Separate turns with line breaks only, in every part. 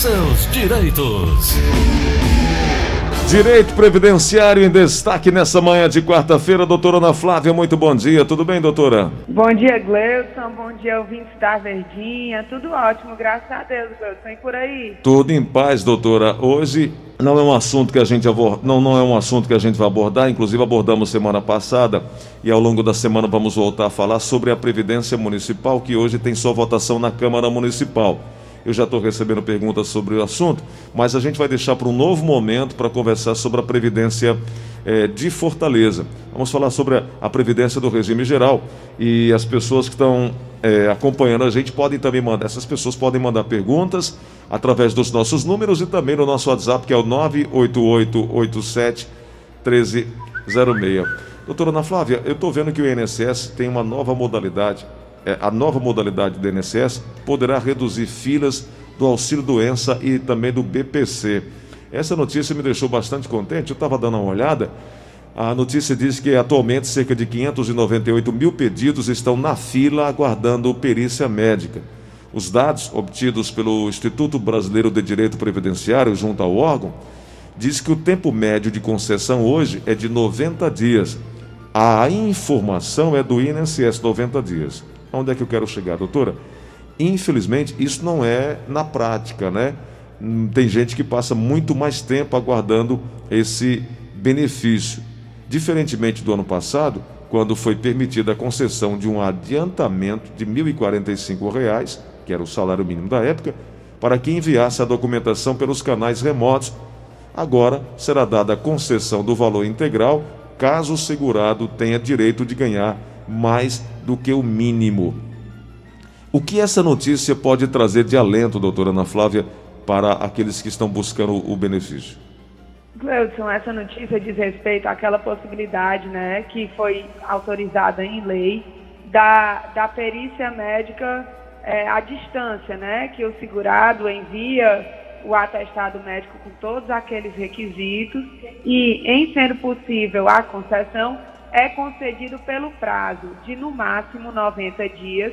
seus direitos.
Direito Previdenciário em destaque nessa manhã de quarta-feira. Doutora Ana Flávia, muito bom dia. Tudo bem, doutora?
Bom dia, Gleison. Bom dia, ouvintes da Verdinha. Tudo ótimo, graças a Deus, Gleison. E por aí?
Tudo em paz, doutora. Hoje não é um assunto que a gente não, não é um assunto que a gente vai abordar, inclusive abordamos semana passada e ao longo da semana vamos voltar a falar sobre a Previdência Municipal, que hoje tem sua votação na Câmara Municipal. Eu já estou recebendo perguntas sobre o assunto, mas a gente vai deixar para um novo momento para conversar sobre a Previdência é, de Fortaleza. Vamos falar sobre a, a, Previdência do regime geral e as pessoas que estão é, acompanhando a gente podem também mandar, essas pessoas podem mandar perguntas através dos nossos números e também no nosso WhatsApp, que é o 98887 1306. Doutora Ana Flávia, eu estou vendo que o INSS tem uma nova modalidade a nova modalidade do INSS poderá reduzir filas do auxílio doença e também do BPC. Essa notícia me deixou bastante contente. Eu estava dando uma olhada. A notícia diz que atualmente cerca de 598 mil pedidos estão na fila aguardando perícia médica. Os dados obtidos pelo Instituto Brasileiro de Direito Previdenciário junto ao órgão diz que o tempo médio de concessão hoje é de 90 dias. A informação é do INSS 90 dias. Onde é que eu quero chegar, doutora? Infelizmente, isso não é na prática, né? Hum, tem gente que passa muito mais tempo aguardando esse benefício. Diferentemente do ano passado, quando foi permitida a concessão de um adiantamento de R$ 1.045, que era o salário mínimo da época, para que enviasse a documentação pelos canais remotos. Agora será dada a concessão do valor integral, caso o segurado tenha direito de ganhar mais do que o mínimo. O que essa notícia pode trazer de alento, doutora Ana Flávia, para aqueles que estão buscando o benefício?
Gleudson, essa notícia diz respeito àquela possibilidade né, que foi autorizada em lei da, da perícia médica é, à distância, né, que o segurado envia o atestado médico com todos aqueles requisitos e, em sendo possível a concessão, é concedido pelo prazo de no máximo 90 dias,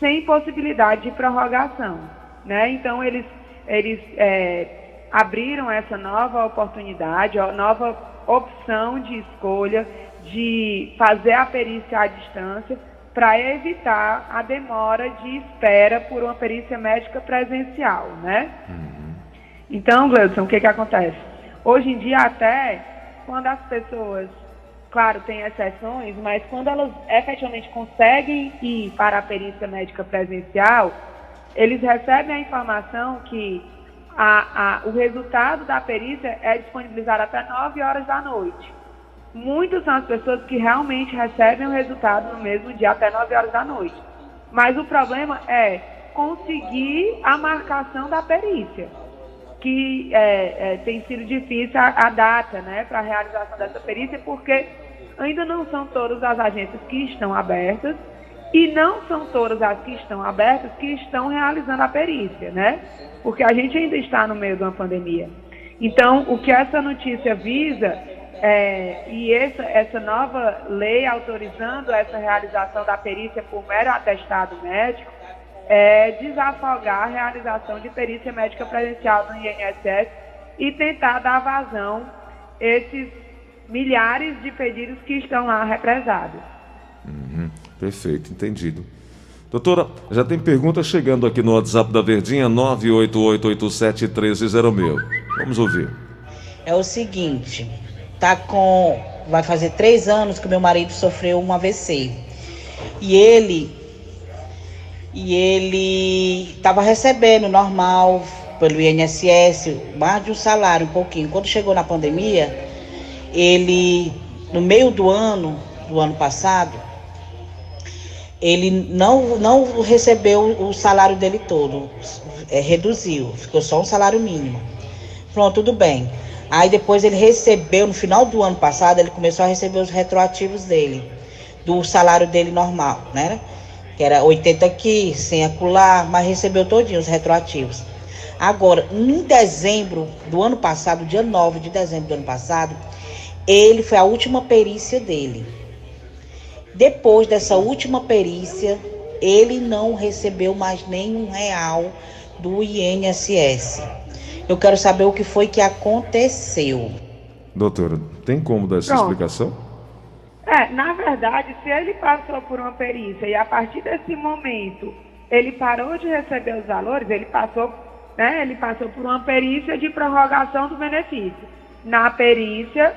sem possibilidade de prorrogação. Né? Então, eles, eles é, abriram essa nova oportunidade, nova opção de escolha de fazer a perícia à distância para evitar a demora de espera por uma perícia médica presencial, né? Uhum. Então, Gleudson, o que, que acontece? Hoje em dia, até quando as pessoas Claro, tem exceções, mas quando elas efetivamente conseguem ir para a perícia médica presencial, eles recebem a informação que a, a, o resultado da perícia é disponibilizado até 9 horas da noite. Muitas são as pessoas que realmente recebem o resultado no mesmo dia, até 9 horas da noite. Mas o problema é conseguir a marcação da perícia, que é, é, tem sido difícil a, a data né, para a realização dessa perícia, porque ainda não são todas as agências que estão abertas e não são todas as que estão abertas que estão realizando a perícia, né? Porque a gente ainda está no meio de uma pandemia. Então, o que essa notícia visa é, e essa, essa nova lei autorizando essa realização da perícia por mero atestado médico é desafogar a realização de perícia médica presencial no INSS e tentar dar vazão esses milhares de pedidos que estão lá represados.
Uhum, perfeito, entendido. Doutora, já tem pergunta chegando aqui no WhatsApp da Verdinha, 988871306. Vamos ouvir.
É o seguinte, tá com. Vai fazer três anos que meu marido sofreu um AVC. E ele. E ele estava recebendo normal pelo INSS, mais de um salário, um pouquinho. Quando chegou na pandemia, ele, no meio do ano, do ano passado, ele não, não recebeu o salário dele todo, é, reduziu, ficou só um salário mínimo. Pronto, tudo bem. Aí depois ele recebeu, no final do ano passado, ele começou a receber os retroativos dele, do salário dele normal, né? Que era 80 aqui, 100 acolá, mas recebeu todinho os retroativos. Agora, em dezembro do ano passado, dia 9 de dezembro do ano passado, ele foi a última perícia dele. Depois dessa última perícia, ele não recebeu mais nenhum real do INSS. Eu quero saber o que foi que aconteceu.
Doutora, tem como dar essa Pronto. explicação?
É, na verdade, se ele passou por uma perícia e a partir desse momento ele parou de receber os valores, ele passou, né, ele passou por uma perícia de prorrogação do benefício. Na perícia,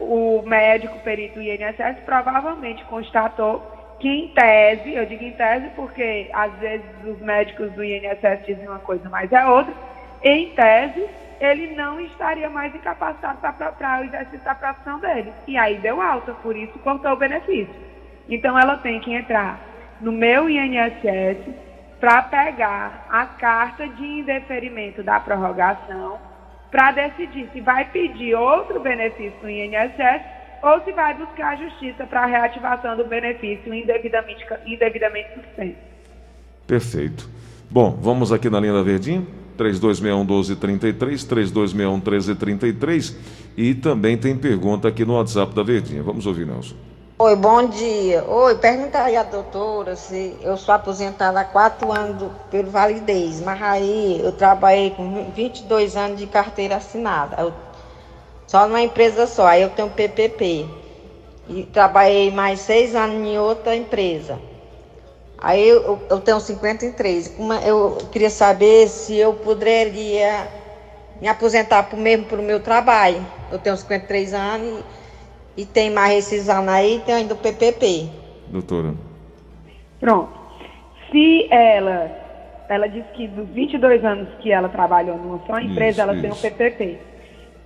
o médico perito INSS provavelmente constatou que em tese, eu digo em tese porque às vezes os médicos do INSS dizem uma coisa, mas é outra, em tese, ele não estaria mais incapacitado para o exercício da profissão dele. E aí deu alta, por isso cortou o benefício. Então ela tem que entrar no meu INSS para pegar a carta de indeferimento da prorrogação para decidir se vai pedir outro benefício no INSS ou se vai buscar a justiça para a reativação do benefício indevidamente, indevidamente suspenso.
Perfeito. Bom, vamos aqui na linha da Verdinha. 3261 1233, 3261 1333 e também tem pergunta aqui no WhatsApp da Verdinha. Vamos ouvir, Nelson.
Oi, bom dia. Oi, pergunta aí a doutora se eu sou aposentada há quatro anos pelo validez, mas aí eu trabalhei com 22 anos de carteira assinada. Eu, só numa empresa só, aí eu tenho PPP. E trabalhei mais seis anos em outra empresa. Aí eu, eu tenho 53. Uma, eu queria saber se eu poderia me aposentar por mesmo para o meu trabalho. Eu tenho 53 anos e, e tem mais esses anos aí, tem ainda o PPP.
Doutora.
Pronto. Se ela, ela disse que dos 22 anos que ela trabalhou numa só empresa, isso, ela isso. tem o PPP.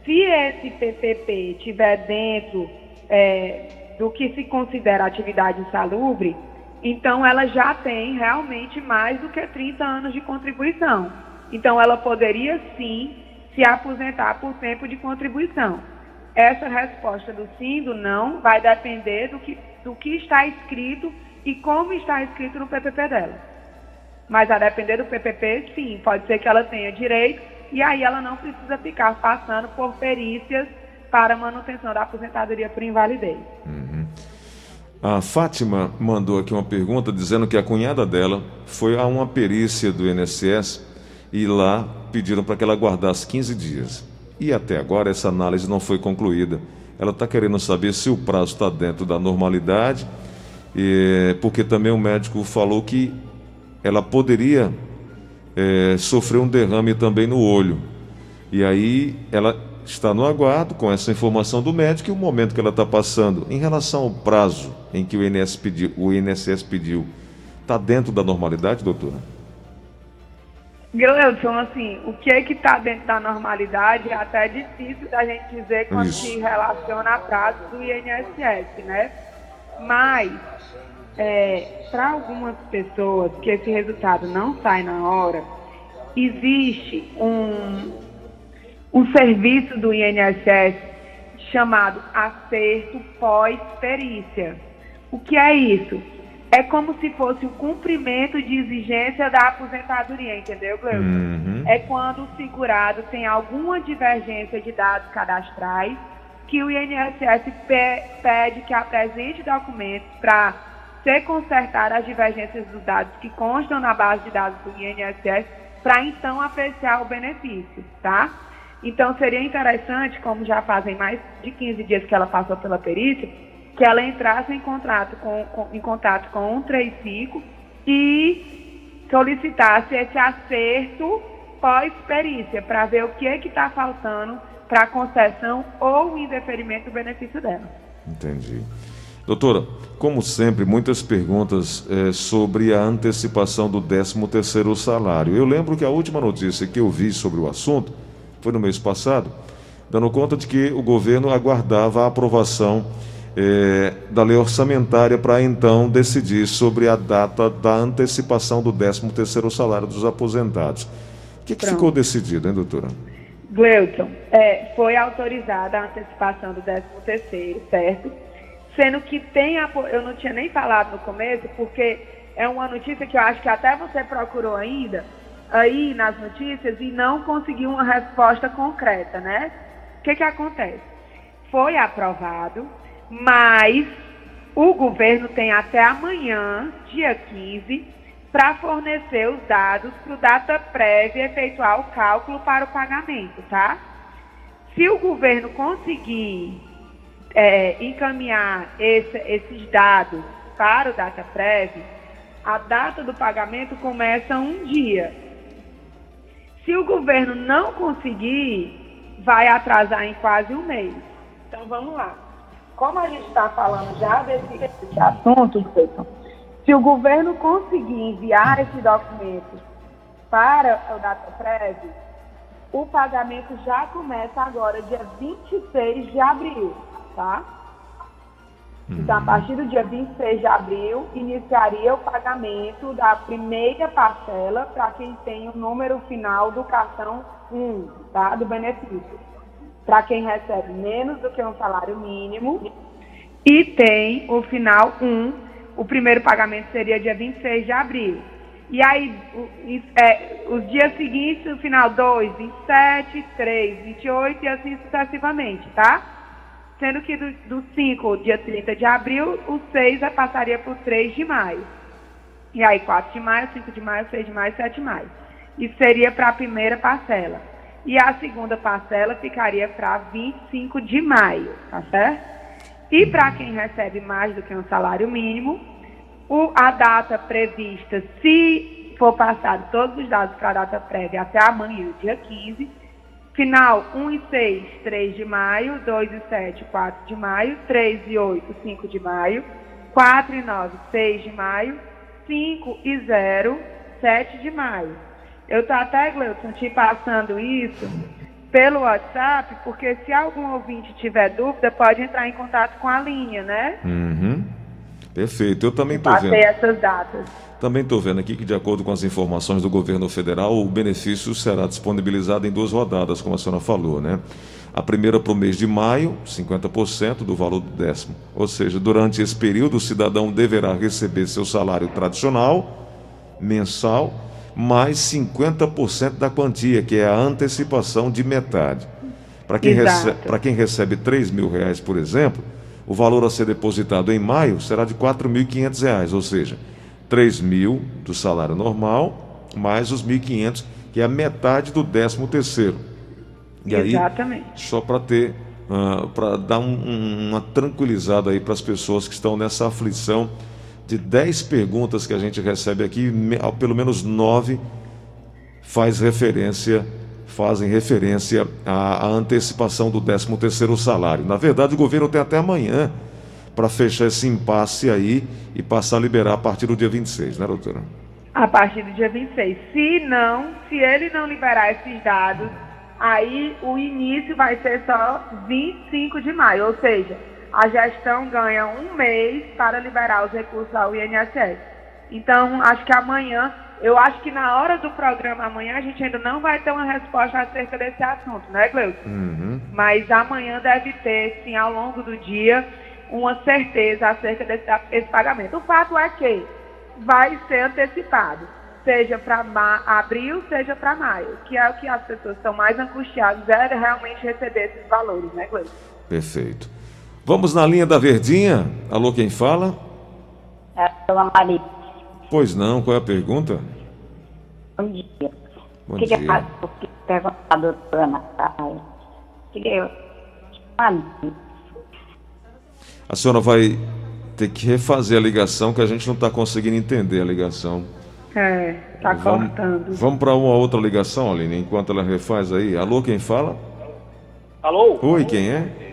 Se esse PPP estiver dentro é, do que se considera atividade insalubre, então ela já tem realmente mais do que 30 anos de contribuição. Então ela poderia sim se aposentar por tempo de contribuição. Essa resposta do sim, do não, vai depender do que, do que está escrito e como está escrito no PPP dela. Mas a depender do PPP, sim, pode ser que ela tenha direito e aí ela não precisa ficar passando por perícias para manutenção da aposentadoria por invalidez.
Uhum. A Fátima mandou aqui uma pergunta dizendo que a cunhada dela foi a uma perícia do INSS e lá pediram para que ela guardasse 15 dias. E até agora essa análise não foi concluída. Ela está querendo saber se o prazo está dentro da normalidade, porque também o médico falou que ela poderia é, sofrer um derrame também no olho. E aí ela está no aguardo com essa informação do médico e o momento que ela está passando. Em relação ao prazo em que o INSS pediu, o INSS pediu está dentro da normalidade, doutora?
Gleudson, assim, o que é que está dentro da normalidade é até difícil da gente dizer quando Isso. se relaciona a prazo do INSS, né? Mas, é, para algumas pessoas que esse resultado não sai na hora, existe um, um serviço do INSS chamado acerto pós-perícia. O que é isso? É como se fosse o cumprimento de exigência da aposentadoria, entendeu, Gleuton? Uhum. É quando o segurado tem alguma divergência de dados cadastrais que o INSS pede que apresente documentos para ser consertar as divergências dos dados que constam na base de dados do INSS para então apreciar o benefício, tá? Então seria interessante, como já fazem mais de 15 dias que ela passou pela perícia, que ela entrasse em contato com, com em contato com 135 e solicitasse esse acerto pós-perícia para ver o que é que está faltando para concessão ou indeferimento do benefício dela.
Entendi. Doutora, como sempre, muitas perguntas é, sobre a antecipação do 13º salário. Eu lembro que a última notícia que eu vi sobre o assunto foi no mês passado, dando conta de que o governo aguardava a aprovação é, da lei orçamentária para então decidir sobre a data da antecipação do 13º salário dos aposentados. O que, que ficou decidido, hein, doutora?
Gleuton, é, foi autorizada a antecipação do 13º, certo? Sendo que tem, a, eu não tinha nem falado no começo, porque é uma notícia que eu acho que até você procurou ainda, aí nas notícias, e não conseguiu uma resposta concreta, né? O que que acontece? Foi aprovado, mas o governo tem até amanhã, dia 15, para fornecer os dados para o data prévia efetuar o cálculo para o pagamento, tá? Se o governo conseguir é, encaminhar esse, esses dados para o data prévia, a data do pagamento começa um dia. Se o governo não conseguir, vai atrasar em quase um mês. Então vamos lá. Como a gente está falando já desse, desse assunto, Cleiton, se o governo conseguir enviar esse documento para o DataPrev, o pagamento já começa agora, dia 26 de abril, tá? Então, a partir do dia 26 de abril, iniciaria o pagamento da primeira parcela para quem tem o número final do cartão 1, tá? Do benefício. Para quem recebe menos do que um salário mínimo e tem o final 1, o primeiro pagamento seria dia 26 de abril. E aí, é, os dias seguintes, o final 2, 27, 3, 28 e assim sucessivamente, tá? sendo que do, do 5, dia 30 de abril, o 6 passaria para o 3 de maio. E aí 4 de maio, 5 de maio, 6 de maio, 7 de maio. Isso seria para a primeira parcela. E a segunda parcela ficaria para 25 de maio, tá certo? E para quem recebe mais do que um salário mínimo, o, a data prevista, se for passado todos os dados para a data prévia até amanhã, dia 15, Final 1 e 6, 3 de maio, 2 e 7, 4 de maio, 3 e 8, 5 de maio, 4 e 9, 6 de maio, 5 e 0, 7 de maio. Eu estou até, Gleuton, te passando isso pelo WhatsApp, porque se algum ouvinte tiver dúvida, pode entrar em contato com a linha, né?
Uhum. Perfeito. Eu também estou
vendo. Essas datas.
Também estou vendo aqui que, de acordo com as informações do governo federal, o benefício será disponibilizado em duas rodadas, como a senhora falou, né? A primeira para o mês de maio, 50% do valor do décimo. Ou seja, durante esse período, o cidadão deverá receber seu salário tradicional, mensal, mais 50% da quantia, que é a antecipação de metade. Para quem, recebe, quem recebe 3 mil reais, por exemplo, o valor a ser depositado em maio será de R$ 4.500, ou seja, 3 mil do salário normal, mais os 1.500, que é a metade do 13 terceiro.
E Exatamente.
aí, só para ter, uh, ah, para dar um, um, uma tranquilizada aí para as pessoas que estão nessa aflição de 10 perguntas que a gente recebe aqui, pelo menos 9 faz referência, fazem referência à, à antecipação do 13 terceiro salário. Na verdade, o governo tem até amanhã para fechar esse impasse aí e passar a liberar a partir do dia 26, né, doutora?
A partir do dia 26. Se não, se ele não liberar esses dados, aí o início vai ser só 25 de maio, ou seja, a gestão ganha um mês para liberar os recursos ao INSS. Então, acho que amanhã, eu acho que na hora do programa amanhã a gente ainda não vai ter uma resposta acerca desse assunto, né, Gleuton?
Uhum.
Mas amanhã deve ter, sim, ao longo do dia, uma certeza acerca desse, desse pagamento. O fato é que vai ser antecipado, seja para abril, seja para maio, que é o que as pessoas estão mais angustiadas, é realmente receber esses valores, né, Gleice?
Perfeito. Vamos na linha da Verdinha. Alô, quem fala?
É a dona Maria.
Pois não, qual é a pergunta?
Bom dia.
Bom que dia. Faço?
Perguntar a doutora Natália. Que eu...
A senhora vai ter que refazer a ligação, que a gente não está conseguindo entender a ligação.
É, está cortando.
Vamos para uma outra ligação, Aline, enquanto ela refaz aí. Alô, quem fala?
Alô?
Oi, quem é?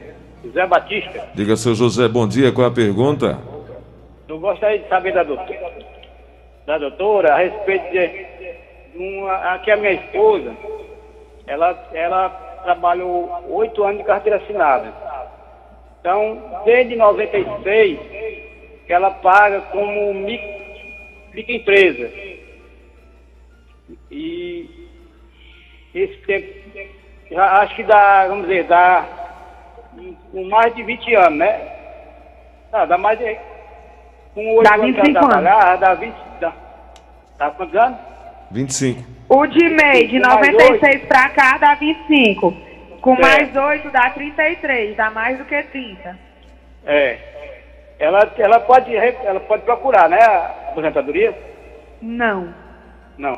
José Batista.
Diga, seu José, bom dia. Qual é a pergunta?
Eu gostaria de saber da doutora, da doutora a respeito de uma, aqui a minha esposa, ela, ela trabalhou oito anos de carteira assinada. Então, desde 96, que ela paga como microempresa. E esse tempo, já acho que dá, vamos dizer, dá com mais de 20 anos, né? Dá, dá mais de. Com 8
dá 25 anos. Trabalhar,
dá 20. Dá, dá quantos anos?
25.
O de MEI, de 96 para cá, dá 25. Com é. mais 8 dá 33, dá mais do que 30.
É. Ela, ela, pode, ela pode procurar, né, a aposentadoria?
Não.
Não.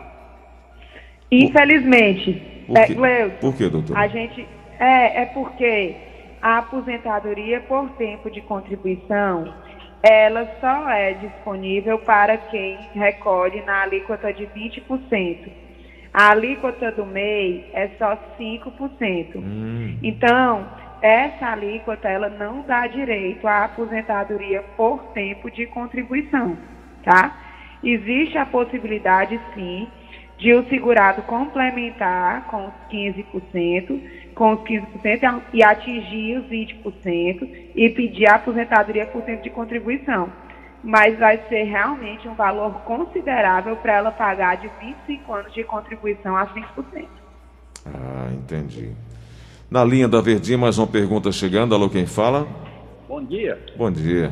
Infelizmente,
Por
é,
quê?
Gleuton,
Por quê, doutor?
a gente é, é porque a aposentadoria por tempo de contribuição ela só é disponível para quem recolhe na alíquota de 20%. A alíquota do MEI é só 5%.
Hum,
Então, essa alíquota ela não dá direito à aposentadoria por tempo de contribuição, tá? Existe a possibilidade, sim, de o segurado complementar com os 15%, com os 15% e atingir os 20% e pedir a aposentadoria por tempo de contribuição. Mas vai ser realmente um valor considerável para ela pagar de 25 anos de contribuição a 5%.
ah, entendi. Na linha da Verdinha, mais uma pergunta chegando. Alô, quem fala?
Bom dia,
Bom dia.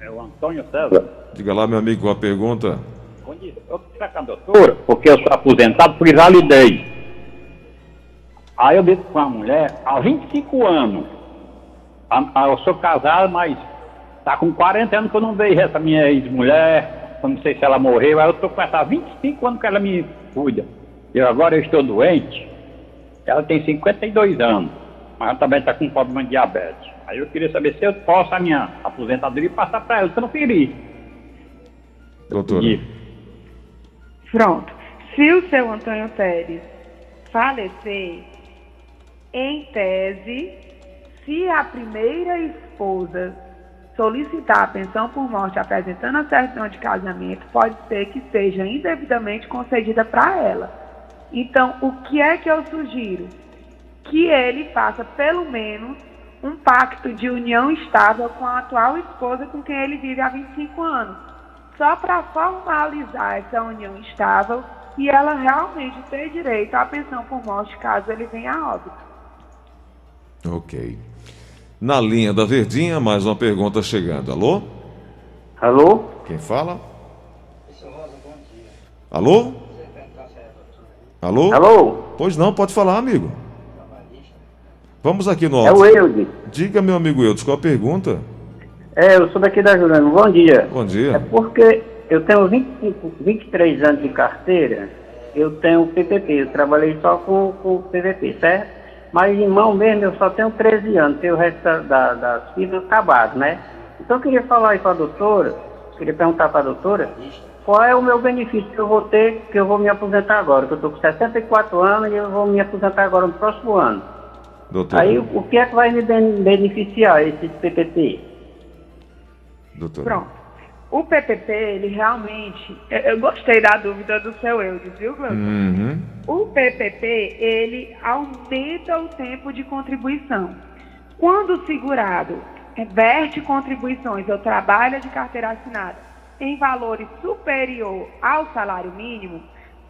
é o Antônio César.
Diga lá, meu amigo, a pergunta.
Bom dia. Eu queria com a doutora, porque eu sou aposentado por invalidez. Aí eu disse com a mulher, há 25 anos, a- a- eu sou casado, mas tá com 40 anos que eu não vejo essa minha ex-mulher, eu não sei se ela morreu, aí eu tô com essa há 25 anos que ela me cuida. E agora eu estou doente, ela tem 52 anos, mas ela também está com problema de diabetes. Aí eu queria saber se eu posso a minha aposentadoria passar para ela, transferir.
Doutora.
E-
Pronto. Se o seu Antônio Pérez falecer, em tese, se a primeira esposa solicitar a pensão por morte apresentando a certidão de casamento, pode ser que seja indevidamente concedida para ela. Então, o que é que eu sugiro? Que ele faça pelo menos um pacto de união estável com a atual esposa com quem ele vive há 25 anos só para formalizar essa união estável e ela realmente ter direito à pensão por morte caso ele venha a óbito.
Ok. Na linha da Verdinha, mais uma pergunta chegando. Alô?
Alô?
Quem fala? Alô? Alô?
Alô?
Pois não, pode falar, amigo. Vamos aqui no
É o. Eudes.
Diga, meu amigo Eudes, qual a pergunta?
É, eu sou daqui da Juliana. Bom dia.
Bom
É
dia.
porque eu tenho 25, 23 anos de carteira, eu tenho PPP, eu trabalhei só com, com PPP, certo? Mas em mão mesmo eu só tenho 13 anos, tenho o resto da, da, das fitas acabado, né? Então eu queria falar aí para a doutora, queria perguntar para a doutora, qual é o meu benefício que eu vou ter, que eu vou me aposentar agora, que eu estou com 64 anos e eu vou me aposentar agora no próximo ano.
Doutora.
Aí o que é que vai me ben- beneficiar esse PPP?
Doutora.
Pronto. O PPP, ele realmente. Eu, gostei da dúvida do seu Eudes, viu, Gleuton?
Uhum.
O PPP, ele aumenta o tempo de contribuição. Quando o segurado verte contribuições ou trabalha de carteira assinada em valores superior ao salário mínimo,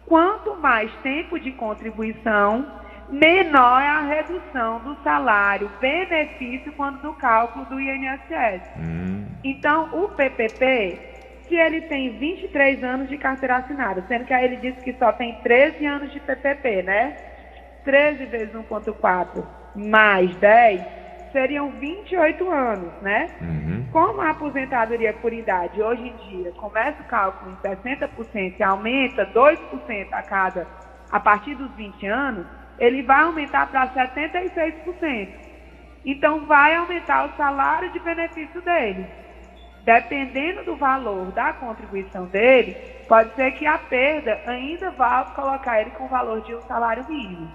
quanto mais tempo de contribuição, menor é a redução do salário benefício quando do cálculo do INSS.
Hum.
Então, o PPP, se ele tem 23 anos de carteira assinada, sendo que aí ele disse que só tem 13 anos de PPP, né? 13 vezes 1,4 mais 10 seriam 28 anos, né?
Uhum.
Como a aposentadoria por idade hoje em dia começa o cálculo em 60% e aumenta 2% a cada a partir dos 20 anos, ele vai aumentar para 76%. Então vai aumentar o salário de benefício dele. Dependendo do valor da contribuição dele, pode ser que a perda ainda vá colocar ele com o valor de um salário mínimo.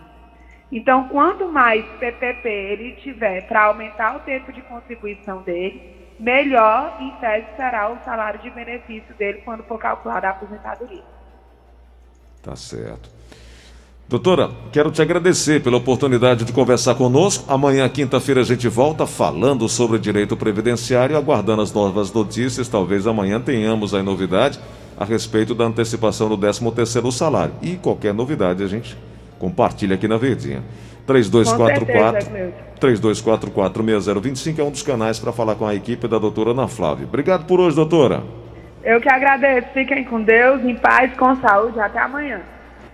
Então, quanto mais PPP ele tiver para aumentar o tempo de contribuição dele, melhor, em tese, será o salário de benefício dele quando for calculada a aposentadoria.
Tá certo. Doutora, quero te agradecer pela oportunidade de conversar conosco. Amanhã, quinta-feira, a gente volta falando sobre direito previdenciário, aguardando as novas notícias. Talvez amanhã tenhamos aí novidade a respeito da antecipação do 13º salário. E qualquer novidade a gente compartilha aqui na Verdinha.
Com certeza,
3244
Cleuton.
32446025 é um dos canais para falar com a equipe da doutora Ana Flávia. Obrigado por hoje, doutora.
Eu que agradeço. Fiquem com Deus, em paz, com saúde. Até amanhã.